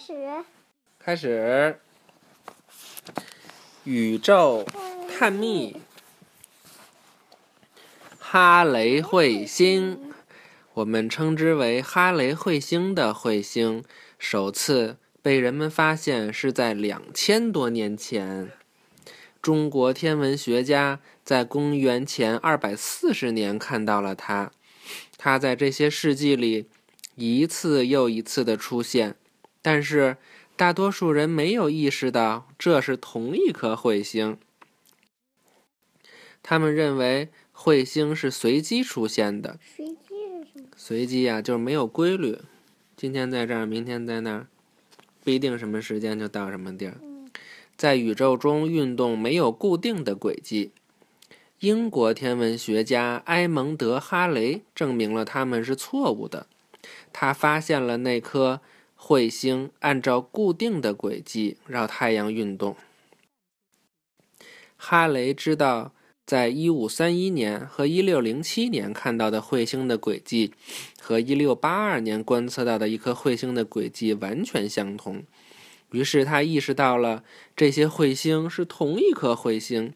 开始。开始。宇宙探秘，哈雷彗星，我们称之为哈雷彗星的彗星，首次被人们发现是在两千多年前。中国天文学家在公元前二百四十年看到了它，它在这些世纪里一次又一次的出现，但是。大多数人没有意识到这是同一颗彗星，他们认为彗星是随机出现的。随机是什么？随机呀，就是没有规律，今天在这儿，明天在那儿，不一定什么时间就到什么地儿。在宇宙中运动没有固定的轨迹。英国天文学家埃蒙德·哈雷证明了他们是错误的，他发现了那颗。彗星按照固定的轨迹绕太阳运动。哈雷知道，在1531年和1607年看到的彗星的轨迹，和1682年观测到的一颗彗星的轨迹完全相同。于是他意识到了这些彗星是同一颗彗星。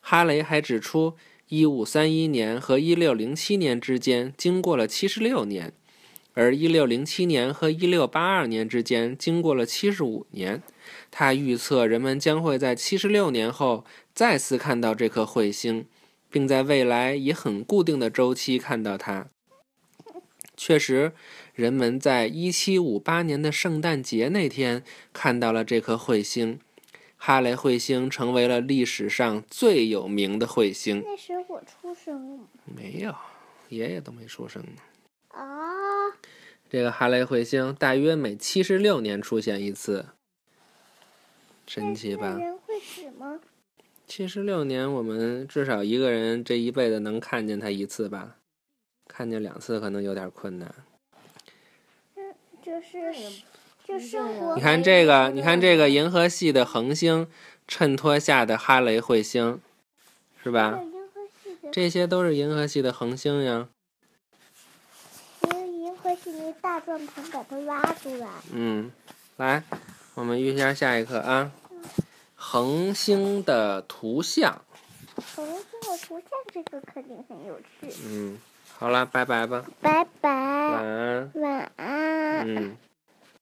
哈雷还指出，1531年和1607年之间经过了76年。而一六零七年和一六八二年之间经过了七十五年，他预测人们将会在七十六年后再次看到这颗彗星，并在未来以很固定的周期看到它。确实，人们在一七五八年的圣诞节那天看到了这颗彗星，哈雷彗星成为了历史上最有名的彗星。那时我出生了吗？没有，爷爷都没出生呢。啊。这个哈雷彗星大约每七十六年出现一次，神奇吧？人会死吗？七十六年，我们至少一个人这一辈子能看见它一次吧？看见两次可能有点困难。嗯，就是就生活。你看这个，你看这个银河系的恒星衬托下的哈雷彗星，是吧？这些都是银河系的恒星呀。大转盘把它挖出来。嗯，来，我们预下下一课啊。恒星的图像。恒星的图像，这个肯定很有趣。嗯，好了，拜拜吧。拜拜。晚安。晚安。嗯。